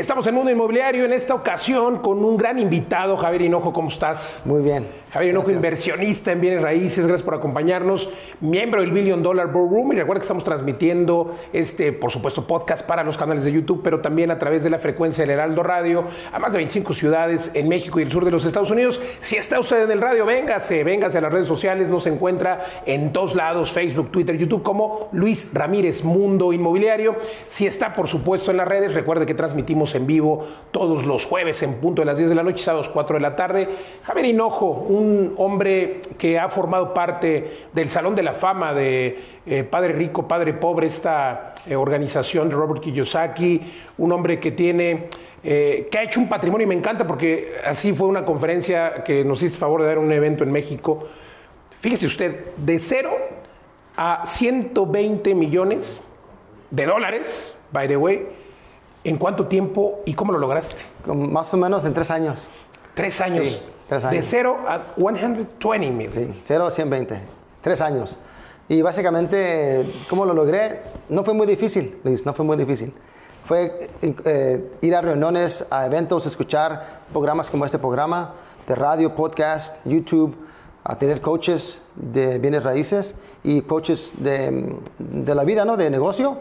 Estamos en Mundo Inmobiliario en esta ocasión con un gran invitado, Javier Hinojo. ¿Cómo estás? Muy bien. Javier Hinojo, inversionista en bienes raíces. Gracias por acompañarnos. Miembro del Billion Dollar Ballroom. Y recuerda que estamos transmitiendo este, por supuesto, podcast para los canales de YouTube, pero también a través de la frecuencia del Heraldo Radio a más de 25 ciudades en México y el sur de los Estados Unidos. Si está usted en el radio, véngase, véngase a las redes sociales. Nos encuentra en todos lados, Facebook, Twitter, YouTube, como Luis Ramírez Mundo Inmobiliario. Si está, por supuesto, en las redes, recuerde que transmitimos en vivo todos los jueves en punto de las 10 de la noche, sábados 4 de la tarde. Javier Hinojo, un hombre que ha formado parte del Salón de la Fama de eh, Padre Rico, Padre Pobre, esta eh, organización de Robert Kiyosaki, un hombre que tiene... Eh, que ha hecho un patrimonio y me encanta porque así fue una conferencia que nos hiciste favor de dar un evento en México. Fíjese usted, de cero a 120 millones de dólares, by the way, ¿En cuánto tiempo y cómo lo lograste? más o menos en tres años. ¿Tres años? Sí, tres años. De 0 a 120 mil. Sí, 0 a 120. Tres años. Y básicamente, ¿cómo lo logré? No fue muy difícil, Luis, no fue muy difícil. Fue eh, ir a reuniones, a eventos, escuchar programas como este programa, de radio, podcast, YouTube, a tener coaches de bienes raíces y coaches de, de la vida, ¿no? De negocio.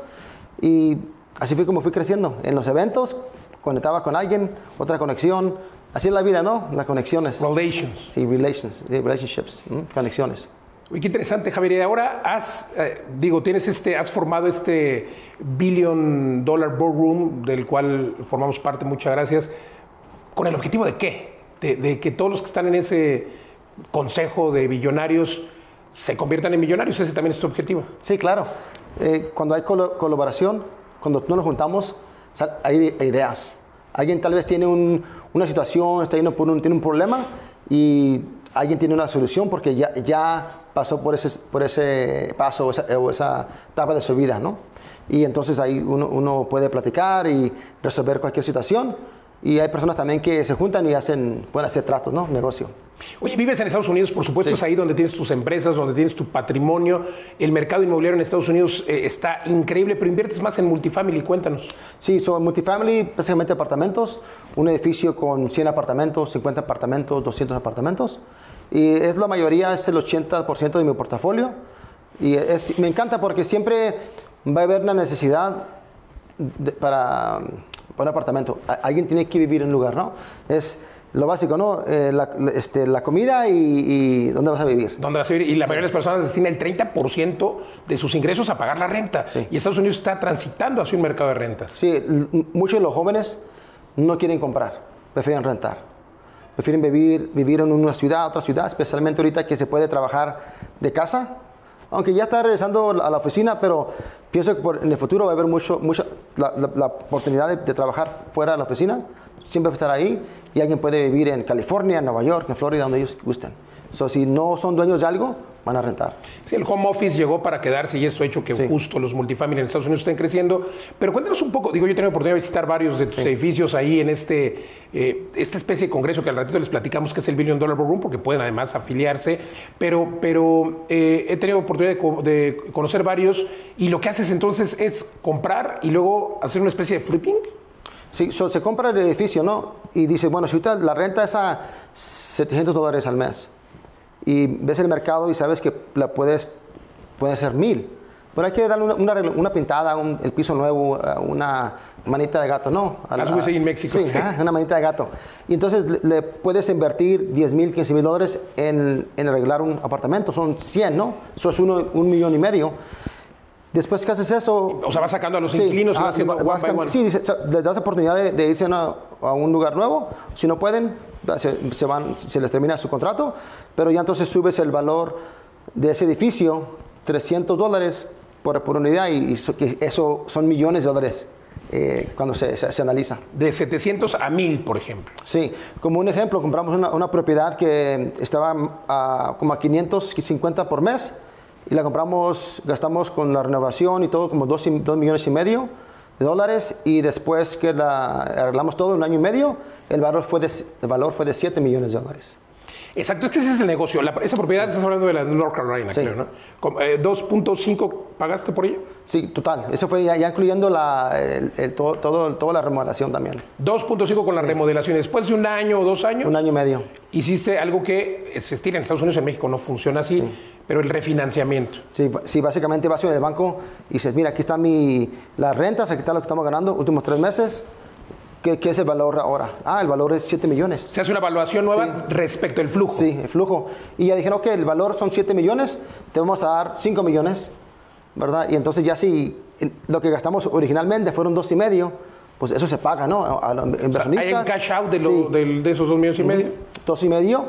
Y así fue como fui creciendo. En los eventos, conectaba con alguien, otra conexión. Así es la vida, ¿no? Las conexiones. Relations. Sí, relations, relationships, conexiones. Uy, qué interesante, Javier. Y ahora has, eh, digo, tienes este, has formado este Billion Dollar Boardroom, del cual formamos parte, muchas gracias. ¿Con el objetivo de qué? De, que todos los que están en ese consejo de billonarios se conviertan en millonarios. Ese también es tu objetivo. Sí, claro. Eh, cuando hay colaboración, cuando nos juntamos, hay ideas. Alguien tal vez tiene una situación, está yendo por un, tiene un problema y alguien tiene una solución porque ya, ya pasó por ese, por ese paso o esa, o esa etapa de su vida, ¿no? Y entonces ahí uno, uno puede platicar y resolver cualquier situación y hay personas también que se juntan y hacen, pueden hacer tratos, ¿no? Negocio. Oye, vives en Estados Unidos, por supuesto, es ahí donde tienes tus empresas, donde tienes tu patrimonio. El mercado inmobiliario en Estados Unidos eh, está increíble, pero inviertes más en multifamily, cuéntanos. Sí, son multifamily, básicamente apartamentos, un edificio con 100 apartamentos, 50 apartamentos, 200 apartamentos. Y es la mayoría, es el 80% de mi portafolio. Y es, me encanta porque siempre va a haber una necesidad para un apartamento. Alguien tiene que vivir en un lugar, ¿no? Es lo básico, ¿no? Eh, la, este, la, comida y, dónde vas a vivir. ¿Dónde vas a vivir? Y la mayoría de las personas destinan el 30% de sus ingresos a pagar la renta. Y Estados Unidos está transitando hacia un mercado de rentas. Sí, muchos de los jóvenes no quieren comprar, prefieren rentar. Prefieren vivir, vivir en una ciudad, otra ciudad, especialmente ahorita que se puede trabajar de casa. Aunque ya está regresando a la oficina, pero pienso que en el futuro va a haber mucho, mucho la, oportunidad de, de trabajar fuera de la oficina siempre estar ahí y alguien puede vivir en California, en Nueva York, en Florida, donde ellos gusten. So, si no son dueños de algo, van a rentar. Sí, el home office llegó para quedarse y esto ha hecho que justo los multifamilies en Estados Unidos estén creciendo. Pero cuéntanos un poco, digo, yo he tenido oportunidad de visitar varios de tus edificios ahí en este, eh, esta especie de congreso que al ratito les platicamos que es el Billion Dollar Room, porque pueden además afiliarse. Pero, pero eh, he tenido oportunidad de, de conocer varios y lo que haces entonces es comprar y luego hacer una especie de flipping. Sí, se compra el edificio, ¿no? Y dice, bueno, si la renta es a 700 dólares al mes y ves el mercado y sabes que la puedes, puede ser mil, pero hay que darle una, una, pintada, el piso nuevo, una manita de gato, ¿no? As we en México. Sí, una manita de gato. Y entonces le, puedes invertir 10 mil, 15 mil dólares en, en, arreglar un apartamento, son 100, ¿no? Eso es uno, un millón y medio. Después que haces eso... O sea, vas sacando a los inquilinos y vas ah, haciendo Sí, les das oportunidad de, irse a, un lugar nuevo. Si no pueden, se, van, se les termina su contrato, pero ya entonces subes el valor de ese edificio, 300 dólares por, por unidad, y, eso son millones de dólares. Eh, cuando se, se, analiza. De 700 a 1000, por ejemplo. Sí, como un ejemplo, compramos una, una propiedad que estaba a, como a 550 por mes y la compramos, gastamos con la renovación y todo como 2, millones y medio de dólares y después que la arreglamos todo un año y medio, el valor fue de, el valor fue de 7 millones de dólares. Exacto, es que ese es el negocio. La- esa propiedad, estás hablando de la North Carolina, Sí. creo, ¿no? Eh, 2.5 pagaste por ella. Sí, total. Eso fue ya, ya incluyendo la, el- el- todo, todo- toda la remodelación también. 2.5 con la remodelación. Después de un año o dos años, Un año y medio. hiciste algo que se estira en Estados Unidos, en México no funciona así, pero el refinanciamiento. Sí, sí, básicamente vas en el banco y dices, mira, aquí están mi, las rentas, aquí está lo que estamos ganando, últimos tres meses. ¿Qué, qué es el valor ahora? Ah, el valor es 7 millones. Se hace una evaluación nueva respecto al flujo. Sí, el flujo. Y ya dijeron, ok, el valor son 7 millones, te vamos a dar 5 millones, ¿verdad? Y entonces ya si lo que gastamos originalmente fueron dos y medio, pues eso se paga, ¿no? A, los O sea, inversionistas. hay un cash out de, lo- Sí. del- de esos dos millones y medio. dos y medio.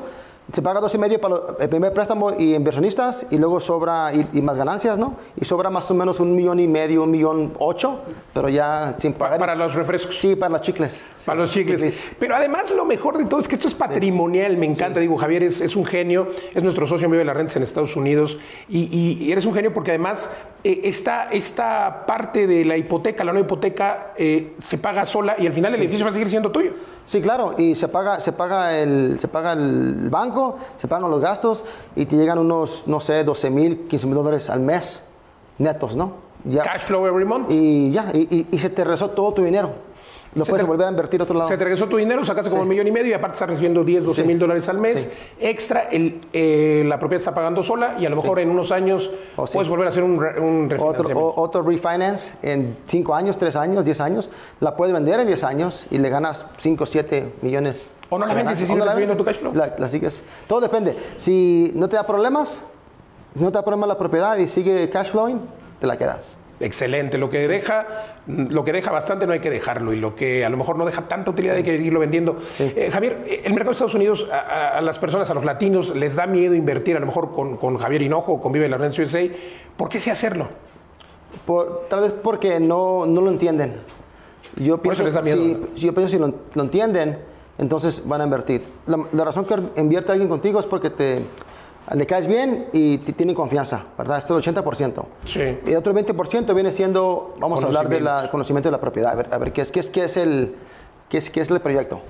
Se paga dos y medio para el primer préstamo y inversionistas y luego sobra y, y más ganancias, ¿no? Y sobra más o menos un millón y medio, un millón ocho, pero ya sin Pa- pagar. para los refrescos. Sí, para los chicles. Para los chicles. Sí. Pero además lo mejor de todo es que esto es patrimonial, me encanta. Digo, Javier es, es un genio, es nuestro socio en Vive las Rentas en Estados Unidos y, y- y eres un genio porque además eh, esta, esta parte de la hipoteca, la no hipoteca, eh, se paga sola y al final el edificio va a seguir siendo tuyo. Sí, claro, y se paga, se paga el, se paga el banco, se pagan los gastos y te llegan unos, no sé, 12 mil, 15 mil dólares al mes netos, ¿no? Ya. Cash flow every month. Y ya, y, y- y se te regresó todo tu dinero. Lo Se puedes te- volver a invertir a otro lado. Se te regresó tu dinero, sacaste como un millón y medio y aparte estás recibiendo 10, 12 Sí. mil dólares al mes. Extra, el, eh, la propiedad está pagando sola y a lo mejor en unos años Oh, sí. puedes volver a hacer un, un Otro, refinanciamiento. otro refinance en 5 años, 3 años, 10 años, la puedes vender en 10 años y le ganas 5, 7, millones. O no la de vendes ganancias. sigues recibiendo tu cash flow. La, la sigues. Todo depende. Si no te da problemas, si no te da problemas la propiedad y sigue cash flowing, te la quedas. Excelente. Lo que deja, lo que deja bastante no hay que dejarlo y lo que a lo mejor no deja tanta utilidad hay que irlo vendiendo. Eh, Javier, el mercado de Estados Unidos a, las personas, a los latinos, les da miedo invertir a lo mejor con, con Javier Hinojo o con Vive la Renta USA. ¿Por qué sí hacerlo? Por- tal vez porque no, no lo entienden. Yo Por eso pienso, les da miedo, si- yo pienso si lo, lo entienden, entonces van a invertir. La, la razón que invierte alguien contigo es porque te, le caes bien y te tienen confianza, ¿verdad? Esto es el 80%. Sí. Y el otro 20% viene siendo, vamos a hablar del conocimiento de la propiedad, a ver, a ver qué, es, qué, es, qué, es el, qué, es, qué es el proyecto.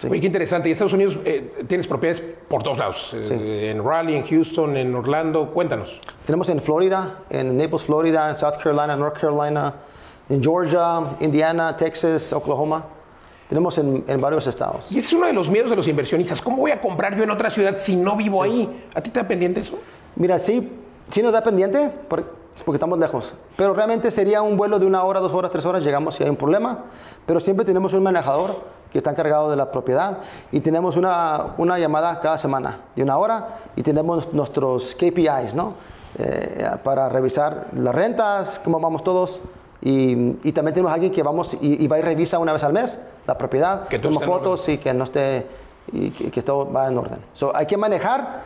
Sí. Oye, qué interesante. Y Estados Unidos eh, tienes propiedades por todos lados. eh, En Raleigh, en Houston, en Orlando. Cuéntanos. Tenemos en Florida, en Naples, Florida, en South Carolina, North Carolina, en Georgia, Indiana, Texas, Oklahoma. Tenemos en, en varios estados. Y es uno de los miedos de los inversionistas. ¿Cómo voy a comprar yo en otra ciudad si no vivo ahí? ¿A ti te da pendiente eso? Mira, sí, sí nos da pendiente por- porque estamos lejos, pero realmente sería un vuelo de una hora, dos horas, tres horas, llegamos si hay un problema, pero siempre tenemos un manejador que está encargado de la propiedad y tenemos una, una llamada cada semana de una hora y tenemos nuestros KPIs, ¿no? Eh, para revisar las rentas, cómo vamos todos. Y, y también tenemos alguien que vamos y, y va y revisa una vez al mes la propiedad, Que en fotos y que no esté y que, que todo va en orden. So, hay que manejar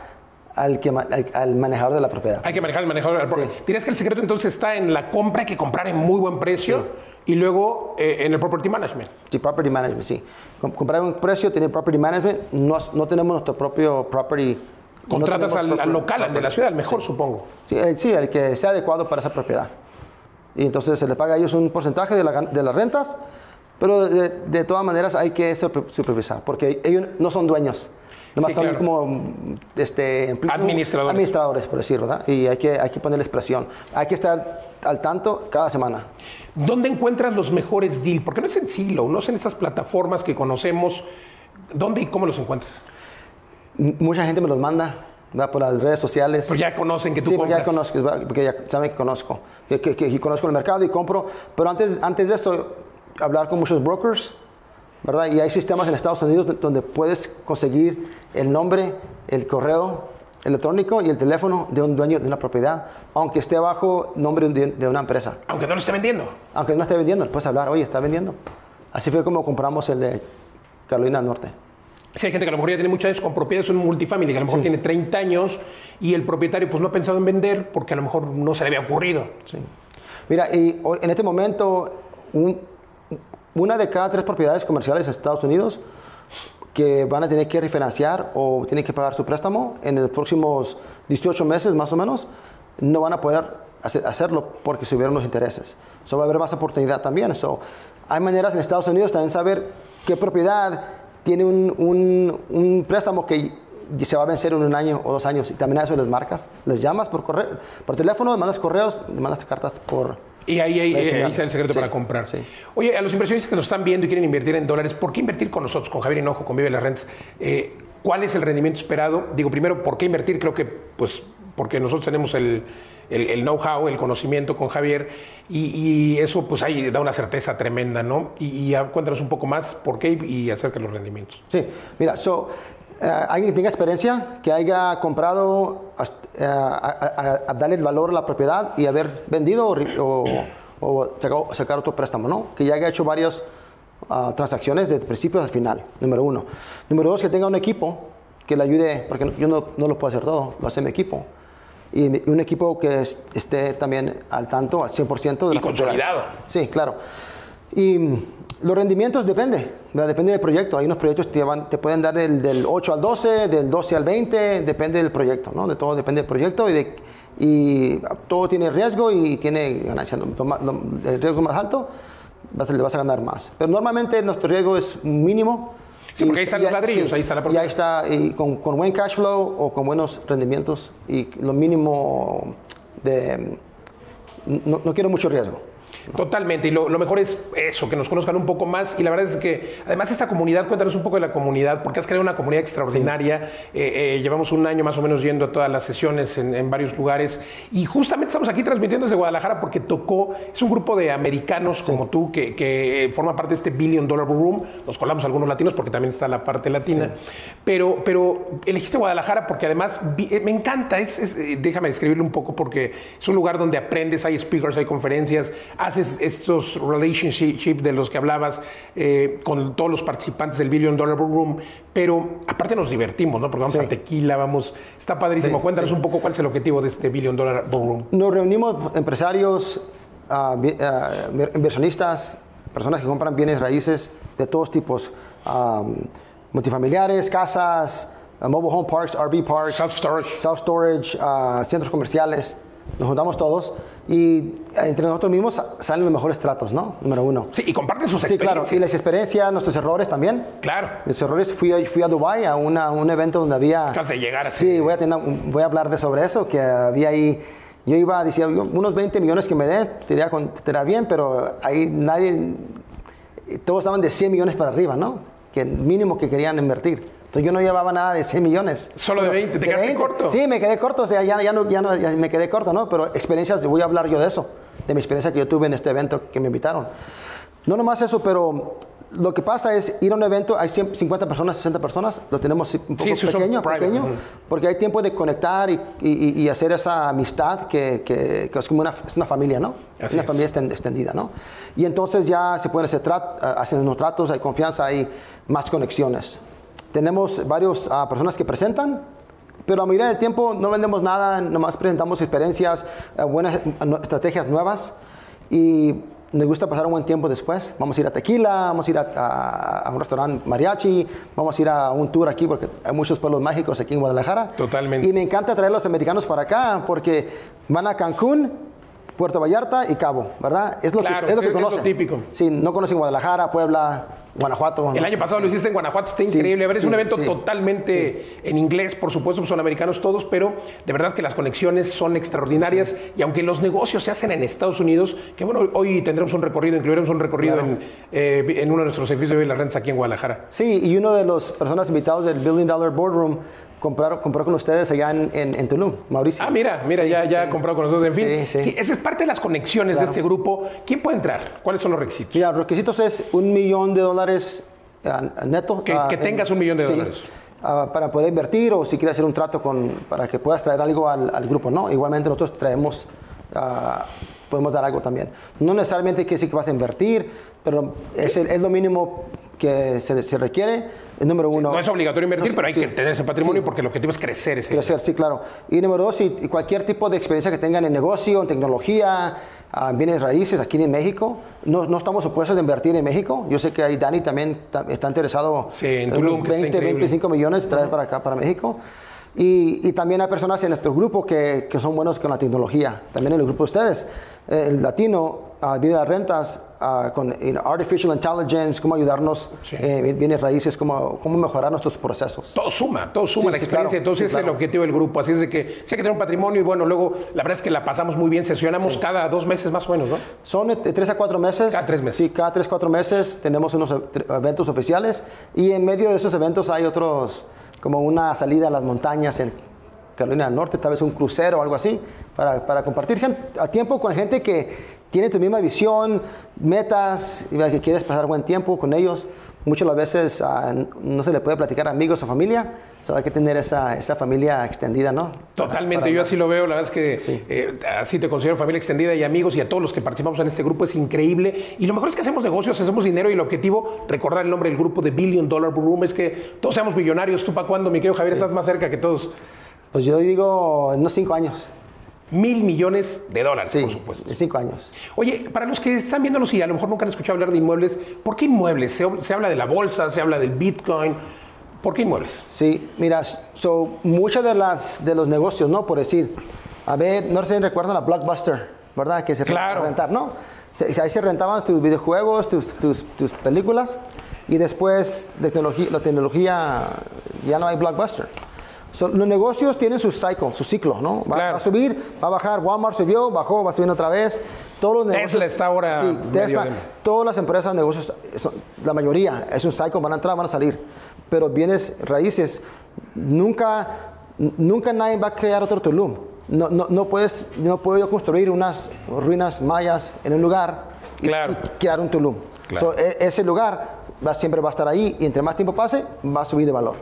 al, que, al, al manejador de la propiedad. Hay que manejar el manejador. Sí. ¿Dirías que el secreto entonces está en la compra? Hay que comprar en muy buen precio y luego eh, en el property management. Sí, property management, sí. Com- comprar un precio, tener property management, no, no tenemos nuestro propio property. no Contratas tenemos al, al property- local, al de la ciudad, al mejor, supongo. Sí, el, sí, el que sea adecuado para esa propiedad. Y entonces se le paga a ellos un porcentaje de, la de las rentas, pero de, de todas maneras hay que supervi- supervisar, porque ellos no son dueños. Nomás Sí, son claro. como este, Administradores. administradores, por decirlo, ¿verdad? Y hay que, hay que ponerles presión. Hay que estar al tanto cada semana. ¿Dónde encuentras los mejores deals? Porque no es en Silo, no es en estas plataformas que conocemos. ¿Dónde y cómo los encuentras? M- mucha gente me los manda ¿verdad? por las redes sociales. Pues ya conocen que tú sí, porque ya compras. conozco, porque ya saben que conozco, que, que- que conozco el mercado y compro. Pero antes, antes de esto, hablar con muchos brokers, ¿verdad? Y hay sistemas en Estados Unidos donde puedes conseguir el nombre, el correo electrónico y el teléfono de un dueño de una propiedad, aunque esté bajo nombre de, una empresa. Aunque no lo esté vendiendo. Aunque no esté vendiendo, puedes hablar, oye, está vendiendo. Así fue como compramos el de Carolina Norte. Si hay gente que a lo mejor ya tiene muchos años con propiedades, un multifamily, que a lo mejor tiene 30 años y el propietario pues no ha pensado en vender porque a lo mejor no se le había ocurrido. Sí. Mira, y en este momento, un- una de cada tres propiedades comerciales en Estados Unidos que van a tener que refinanciar o tienen que pagar su préstamo en los próximos 18 meses más o menos, no van a poder hacer- hacerlo porque subieron los intereses. So, va a haber más oportunidad también. So, hay maneras en Estados Unidos también saber qué propiedad tiene un, un- un préstamo que se va a vencer en un año o dos años. Y también a eso les marcas, les llamas por correo, por teléfono, mandas correos, mandas cartas por... Y ahí, ahí, Ahí ahí señal. está el secreto Sí, para comprar. sí. Oye, a los inversionistas que nos están viendo y quieren invertir en dólares, ¿por qué invertir con nosotros, con Javier Hinojo, con Vive las Rentas? Eh, ¿Cuál es el rendimiento esperado? Digo, primero, ¿por qué invertir? Creo que, pues, porque nosotros tenemos el, el- el know-how, el conocimiento con Javier, y, y eso, pues, ahí da una certeza tremenda, ¿no? Y, y cuéntanos un poco más por qué y acerca de los rendimientos. Sí, mira, so, eh, alguien que tenga experiencia, que haya comprado, eh, a, a- a darle el valor a la propiedad y haber vendido o, o- o sacado- sacar otro préstamo, ¿no? Que ya haya hecho varias ah, transacciones de principio al final, número uno. Número dos, que tenga un equipo que le ayude, porque yo no, no lo puedo hacer todo, lo hace mi equipo. Y un equipo que es- esté también al tanto, al 100% de Y las propiedades. consolidado. Sí, claro. Y los rendimientos depende, ¿verdad? depende del proyecto. Hay unos proyectos que te, van- te pueden dar del, del 8 al 12, del 12 al 20, depende del proyecto, ¿no? De todo depende del proyecto y, de, y todo tiene riesgo y tiene ganancia. El riesgo más alto, vas a- le vas a ganar más. Pero normalmente nuestro riesgo es mínimo. Sí, Y- porque ahí están y los ladrillos, ahí está la Y propiedad. ahí está, y con, con buen cash flow o con buenos rendimientos y lo mínimo de... No, no quiero mucho riesgo. Totalmente, y lo, lo mejor es eso, que nos conozcan un poco más. Y la verdad es que, además, esta comunidad, cuéntanos un poco de la comunidad, porque has creado una comunidad extraordinaria. Eh, eh, llevamos un año más o menos yendo a todas las sesiones en, en varios lugares. Y justamente estamos aquí transmitiendo desde Guadalajara porque tocó, es un grupo de americanos como tú que, que forma parte de este Billion Dollar Room. Nos colamos algunos latinos porque también está la parte latina. Pero, pero elegiste Guadalajara porque además eh, me encanta, es, es, déjame describirlo un poco porque es un lugar donde aprendes, hay speakers, hay conferencias, haces estos relationships de los que hablabas eh, con todos los participantes del Billion Dollar Room, pero aparte nos divertimos, ¿no? Porque vamos Sí. a tequila, vamos, está padrísimo. Sí, Cuéntanos un poco cuál es el objetivo de este Billion Dollar Room. Nos reunimos empresarios, bi- ah, inversionistas, personas que compran bienes raíces de todos tipos, ah, multifamiliares, casas, mobile home parks, RV parks, Self storage. self storage, centros comerciales. Nos juntamos todos y entre nosotros mismos sa- salen los mejores tratos, ¿no? Número uno. Sí, y comparten sus Sí, claro. experiencias. Y las experiencias, nuestros errores también. Claro. Los errores, fui fui a Dubái a una- un evento donde había... Acabas de llegar así. Sí, voy a, tener, un- voy a hablar de sobre eso, que había ahí, yo iba, decía, unos 20 millones que me den, estaría, bien, pero ahí nadie, todos estaban de 100 millones para arriba, ¿no? Que mínimo que querían invertir. Entonces yo no llevaba nada de 100 millones. Solo de 20, ¿te quedaste corto? Sí, me quedé corto, o sea, ya, ya, no, ya, no- ya me quedé corto, ¿no? Pero experiencias, voy a hablar yo de eso, de mi experiencia que yo tuve en este evento que me invitaron. No nomás eso, pero lo que pasa es ir a un evento, hay 100, 50 personas, 60 personas, lo tenemos un poco Sí, pequeño, pequeño porque hay tiempo de conectar y, y- y hacer esa amistad que, que- que es como una, es una familia, ¿no? Así una es. familia exten- extendida, ¿no? Y entonces ya se pueden hacer trat, ah, hacen unos tratos, hay confianza, hay más conexiones. Tenemos varias personas que presentan, pero a mayoría del tiempo no vendemos nada, nomás presentamos experiencias, eh, buenas eh, estrategias nuevas y nos gusta pasar un buen tiempo después. Vamos a ir a Tequila, vamos a ir a, a- a un restaurante mariachi, vamos a ir a un tour aquí porque hay muchos pueblos mágicos aquí en Guadalajara. Totalmente. Y me encanta traer a los americanos para acá porque van a Cancún, Puerto Vallarta y Cabo, ¿verdad? Es lo Claro, que, es lo que es- es lo conocen. típico. Sí, no conocen Guadalajara, Puebla, Guanajuato. El ¿no? año pasado lo hiciste en Guanajuato, está Sí, increíble. A ver, es sí, un evento sí. totalmente en inglés, por supuesto, pues son americanos todos, pero de verdad que las conexiones son extraordinarias. Y aunque los negocios se hacen en Estados Unidos, que bueno, hoy tendremos un recorrido, incluiremos un recorrido en, eh, en uno de nuestros edificios de las rentas aquí en Guadalajara. Sí, y uno de los personas invitados del Billion Dollar Boardroom compraron, compró con ustedes allá en, en, en Tulum, Mauricio. Ah, mira, mira, ya, ya ha comprado con nosotros. En fin, Sí, sí. esa es parte de las conexiones de este grupo. ¿Quién puede entrar? ¿Cuáles son los requisitos? Mira, los requisitos es un millón de dólares ah, neto. Que- ah, que tengas un millón de sí, dólares. ah, para poder invertir o si quieres hacer un trato con, para que puedas traer algo al, al grupo, ¿no? Igualmente nosotros traemos, podemos dar algo también. No necesariamente quiere decir que vas a invertir, pero es, el- es lo mínimo que se, se requiere. El número uno. No es obligatorio invertir, No, pero hay sí. que tener ese patrimonio Sí. porque el objetivo es crecer ese. Crecer, sí, claro. Y número dos, y cualquier tipo de experiencia que tengan en negocio, en tecnología, ah, bienes raíces aquí en México. No, no estamos opuestos a invertir en México. Yo sé que ahí Dani también ta- está interesado en unos Tulum, que está 20, increíble. 25 millones traer para acá, para México. Y, y también hay personas en nuestro grupo que, que son buenos con la tecnología. También en el grupo de ustedes, eh, el latino, uh, vida de rentas, ah, con artificial intelligence, cómo ayudarnos, Sí. eh, bienes raíces, cómo, cómo mejorar nuestros procesos. Todo suma, todo suma Sí, la sí, experiencia. claro. Entonces, ese es el claro. objetivo del grupo. Así es de que hay que tener un patrimonio y bueno, luego la verdad es que la pasamos muy bien. Sesionamos cada dos meses más o menos, ¿no? Son de tres a cuatro meses. Cada tres meses. Sí, cada tres, cuatro meses tenemos unos e- tre- eventos oficiales y en medio de esos eventos hay otros, como una salida a las montañas en Carolina del Norte, tal vez un crucero o algo así, para, para compartir a tiempo con gente que tiene tu misma visión, metas, y que quieres pasar buen tiempo con ellos. Muchas las veces ah, no se le puede platicar a amigos o familia, so hay que tener esa, esa familia extendida, ¿no? Totalmente, Para- yo así lo veo, la verdad es que eh, así te considero familia extendida y amigos y a todos los que participamos en este grupo es increíble. Y lo mejor es que hacemos negocios, hacemos dinero y el objetivo, recordar el nombre del grupo de Billion Dollar Room, es que todos seamos millonarios. ¿Tú para cuándo, mi querido Javier? Estás más cerca que todos. Pues yo digo, en unos cinco años. Mil millones de dólares, Sí, por supuesto. en cinco años. Oye, para los que están viéndonos y a lo mejor nunca han escuchado hablar de inmuebles, ¿por qué inmuebles? Se, se habla de la bolsa, se habla del Bitcoin. ¿Por qué inmuebles? Sí, mira, so, muchos de, las, de los negocios, ¿no? Por decir, a ver, no sé si recuerdan a Blockbuster, ¿verdad? Que se Claro. rentar, ¿no? Se- ahí se rentaban tus videojuegos, tus, tus, tus películas, y después de tecnología, la tecnología, ya no hay Blockbuster. So, los negocios tienen su cycle, su ciclo, ¿no? Va, Claro. va a subir, va a bajar, Walmart subió, bajó, va subiendo otra vez. Todos los negocios, Tesla está ahora Sí, Tesla, de- todas las empresas, negocios, son- la mayoría es un cycle, van a entrar, van a salir. Pero bienes raíces, nunca, nunca nadie va a crear otro Tulum. No, no, no puedes, no puedo yo construir unas ruinas mayas en un lugar y, Claro. y crear un Tulum. Claro. So, e- ese lugar va, siempre va a estar ahí y entre más tiempo pase, va a subir de valor.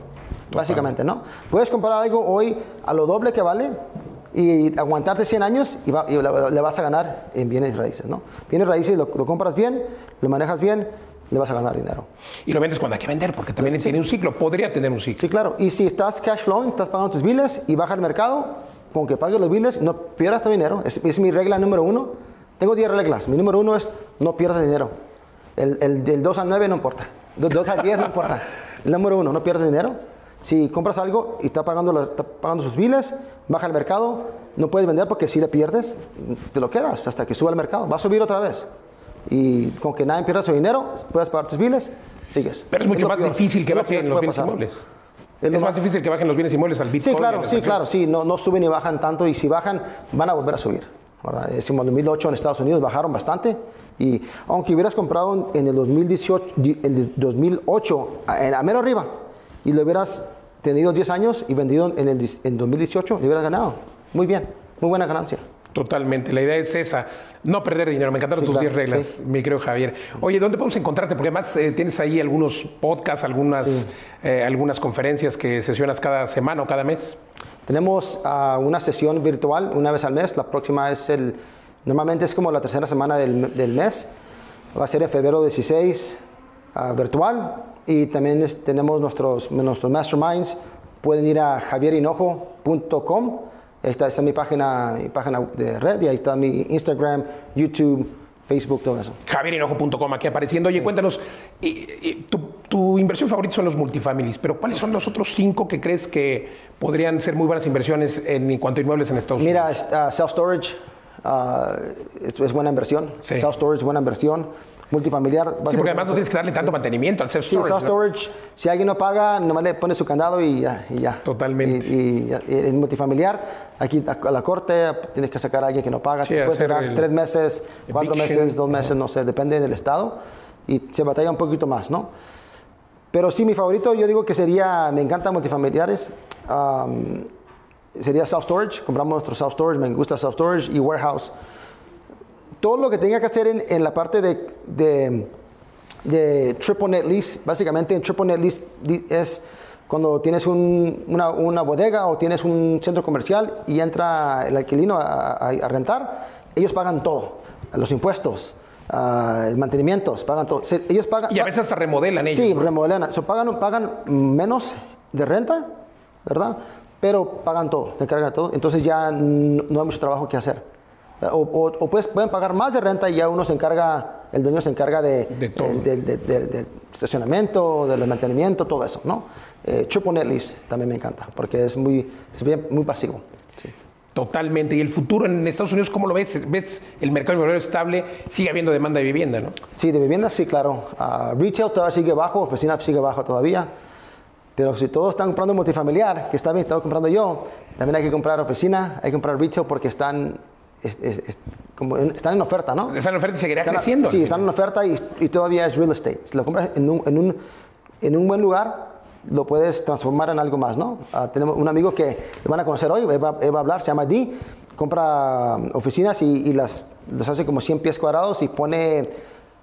Básicamente, ¿no? Puedes comprar algo hoy a lo doble que vale y aguantarte 100 años y, va- y le, vas a ganar en bienes raíces, ¿no? Bienes raíces lo, lo compras bien, lo manejas bien, le vas a ganar dinero. Y lo vendes cuando hay que vender, porque también tiene un ciclo, podría tener un ciclo. Sí, claro. Y si estás cash flowing, estás pagando tus biles y baja el mercado, con que pagues los biles, no pierdas tu dinero. Es, es mi regla número uno. Tengo 10 reglas. Mi número uno es no pierdas dinero. El, el del 2 al 9 no importa. Del 2 al 10 no importa. El número uno, no pierdas dinero. Si compras algo y está pagando, la- está pagando sus biles, baja el mercado, no puedes vender porque si le pierdes, te lo quedas hasta que suba el mercado. Va a subir otra vez. Y con que nadie pierda su dinero, puedes pagar tus biles, sigues. Pero es mucho lo más peor. difícil que Es lo bajen los bienes pasar. inmuebles. Es Es más más- difícil que bajen los bienes inmuebles al Bitcoin. Sí, claro, y al sí, claro, sí, no, no suben ni bajan tanto y si bajan van a volver a subir. ¿verdad? Es en 2008 en Estados Unidos bajaron bastante y aunque hubieras comprado en el 2018, di- el 2008 a, a mero arriba y lo hubieras tenido 10 años y vendido en el en 2018, le hubieras ganado. Muy bien, muy buena ganancia. Totalmente, la idea es esa, no perder dinero. Me encantaron Sí, tus claro, 10 reglas, mi querido Javier. Oye, ¿dónde podemos encontrarte? Porque además eh, tienes ahí algunos podcasts, algunas, eh, algunas conferencias que sesionas cada semana o cada mes. Tenemos ah, una sesión virtual una vez al mes. La próxima es el. Normalmente es como la tercera semana del, del mes. Va a ser en febrero 16 ah, virtual. Y también es- tenemos nuestros, nuestros masterminds. Pueden ir a javierinojo.com. Esta, esta es mi página, mi página de red y ahí está mi Instagram, YouTube, Facebook, todo eso. javierinojo.com aquí apareciendo. Oye, cuéntanos, y- y tu, tu inversión favorita son los multifamilies, pero ¿cuáles son los otros cinco que crees que podrían ser muy buenas inversiones en cuanto a inmuebles en Estados Mira, Unidos? es- ah, self-storage ah, es, es buena inversión. Sí. Self-storage es buena inversión. Multifamiliar. va a Sí, ser- porque además no tienes que darle tanto mantenimiento al Sí, self-storage. ¿no? self-storage, si alguien no paga, nomás le pone su candado y ya. Y ya. Totalmente. Y, en multifamiliar, aquí a a la corte tienes que sacar a alguien que no paga. Sí, puede el tres meses, cuatro eviction. meses, dos meses, no sé, depende del estado. Y se batalla un poquito más, ¿no? Pero sí, mi favorito yo digo que sería, me encantan multifamiliares. am, sería self-storage, compramos nuestro self-storage, me gusta self-storage y warehouse. Todo lo que tenga que hacer en, en la parte de, de, de triple net lease, básicamente en triple net lease es cuando tienes un- una, una bodega o tienes un centro comercial y entra el alquilino a, a- a rentar, ellos pagan todo, los impuestos, ah, mantenimientos, pagan todo. Se- ellos pagan, Y a veces hasta remodelan ellos. Sí, remodelan. So, pagan, pagan menos de renta, ¿verdad? Pero pagan todo, te encargan de todo. Entonces ya no, no hay mucho trabajo que hacer. O, o- o pues pueden pagar más de renta y ya uno se encarga El dueño se encarga de, De todo. de- de- de- del estacionamiento, del mantenimiento, todo eso, ¿no? Eh, Triple Net Lease también me encanta porque es muy, es bien- muy pasivo. sí. Totalmente. ¿Y el futuro en Estados Unidos cómo lo ves? ¿Ves el mercado inmobiliario estable? Sigue habiendo demanda de vivienda, ¿no? Sí, de viviendas sí, claro. Ah, retail todavía sigue bajo, oficina sigue bajo todavía. Pero si todos están comprando multifamiliar, que está bien, estaba comprando yo, también hay que comprar oficina, hay que comprar retail porque están, es- es- como en- están en oferta, ¿no? Están en oferta y seguirá Están- creciendo. Sí, están en oferta y, y todavía es real estate. Si lo compras en un, en un, en un buen lugar, lo puedes transformar en algo más, ¿no? Ah, tenemos un amigo que le van a conocer hoy, él va, él va a hablar, se llama Dee, compra oficinas y, y las, las hace como 100 pies cuadrados y pone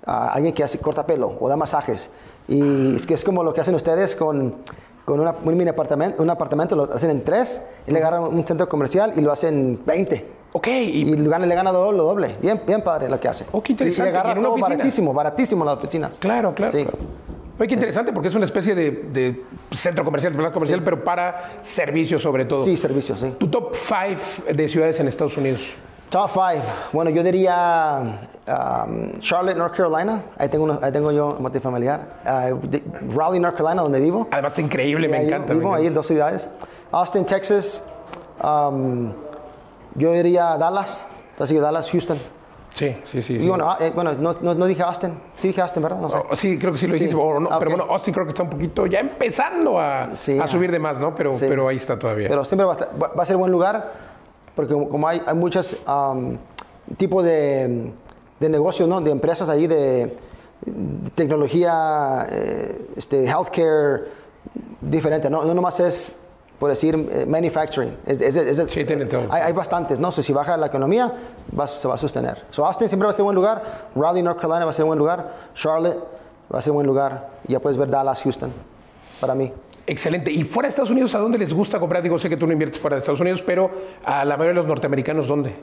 a alguien que hace corta pelo o da masajes. Y es que es como lo que hacen ustedes con, con una- un mini apartamento, un apartamento, lo hacen en tres, y le agarran un centro comercial y lo hacen 20. Ok, Y gana, le gana doble, lo doble. Bien, bien padre lo que hace. Oh, qué interesante. Y le agarra ¿Y en una todo oficina? baratísimo, baratísimo las oficinas. Claro, claro. Sí. claro. Oye, qué interesante, porque es una especie de, de centro comercial, plaza comercial, pero para servicios sobre todo. Sí, servicios, sí. Tu top 5 de ciudades en Estados Unidos. Top five. Bueno, yo diría um, Charlotte, North Carolina. Ahí tengo, uno- ahí tengo yo multifamiliar. Uh, de- Raleigh, North Carolina, donde vivo. Además, increíble, me Ahí encanta. me Vivo ahí en dos ciudades. Austin, Texas. Um, yo diría Dallas. Entonces, Dallas, Houston. Sí, sí, sí. Y sí. bueno, ah, eh, bueno no, no, no dije Austin. Sí dije Austin, ¿verdad? No sé. Oh, sí, creo que sí lo Sí. dijiste, o no, Ah, pero bueno, Austin creo que está un poquito ya empezando a, Sí, a subir de más, ¿no? Pero, pero ahí está todavía. Pero siempre va a, estar- va- a ser buen lugar, porque como- como hay, hay muchos um, tipos de, de negocios, ¿no? de empresas ahí de, de tecnología, eh, este, healthcare, diferente. No, no nomás es, por decir, eh, manufacturing. Es- es- es- Sí, tiene todo. Hay, hay bastantes, ¿no? So, si baja la economía, va- se va a sostener. So, Austin siempre va a ser buen lugar, Raleigh, North Carolina va a ser buen lugar, Charlotte va a ser buen lugar, ya puedes ver Dallas, Houston, para mí. Excelente. ¿Y fuera de Estados Unidos, a dónde les gusta comprar? Digo, sé que tú no inviertes fuera de Estados Unidos, pero a la mayoría de los norteamericanos, ¿dónde?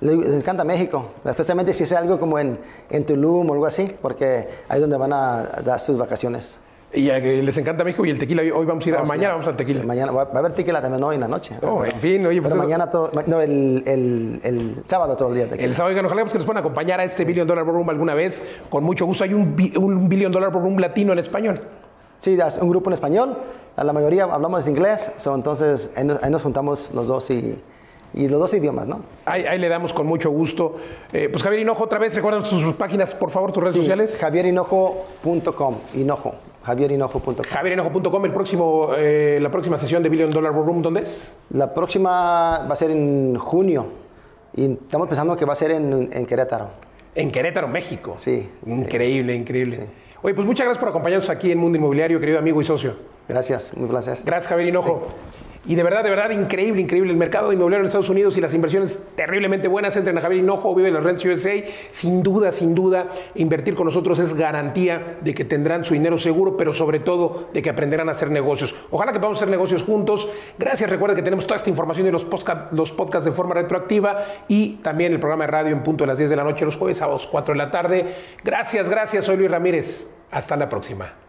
Les encanta México, especialmente si es algo como en, en Tulum o algo así, porque ahí es donde van a dar sus vacaciones. Y les encanta México y el tequila. Hoy vamos a ir, a, a- mañana vamos al tequila. Sí, mañana va, a haber tequila también hoy en la noche. Oh, en fin, oye, pues Pero eso- mañana todo, no, el, el, el sábado todo el día tequila. El sábado, oigan, ojalá pues, que nos puedan acompañar a este Billion Dollar Ballroom alguna vez. Con mucho gusto. Hay un, un Billion Dollar Ballroom latino en español. Sí, es un grupo en español, a la mayoría hablamos inglés, so, entonces ahí nos, ahí nos juntamos los dos y, y los dos idiomas, ¿no? Ahí, ahí le damos con mucho gusto. Eh, pues Javier Hinojo, otra vez, recuerdan sus, sus páginas, por favor, tus redes Sí, sociales. javierhinojo.com, hinojo, javierhinojo.com. javierhinojo.com, el próximo, eh, la próxima sesión de Billion Dollar Ballroom, ¿dónde es? La próxima va a ser en junio y estamos pensando que va a ser en, en Querétaro. En Querétaro, México. Sí. Increíble, increíble. Oye, pues muchas gracias por acompañarnos aquí en Mundo Inmobiliario, querido amigo y socio. Gracias, un placer. Gracias, Javier Hinojo. Y de verdad, de verdad, increíble, increíble. El mercado inmobiliario en Estados Unidos y las inversiones terriblemente buenas. Entren a Javier Hinojo, vive las Rents USA. Sin duda, sin duda, invertir con nosotros es garantía de que tendrán su dinero seguro, pero sobre todo de que aprenderán a hacer negocios. Ojalá que podamos hacer negocios juntos. Gracias, recuerda que tenemos toda esta información y los, los podcasts de forma retroactiva y también el programa de radio en punto de las 10 de la noche, los jueves, sábados, 4 de la tarde. Gracias, gracias. Soy Luis Ramírez. Hasta la próxima.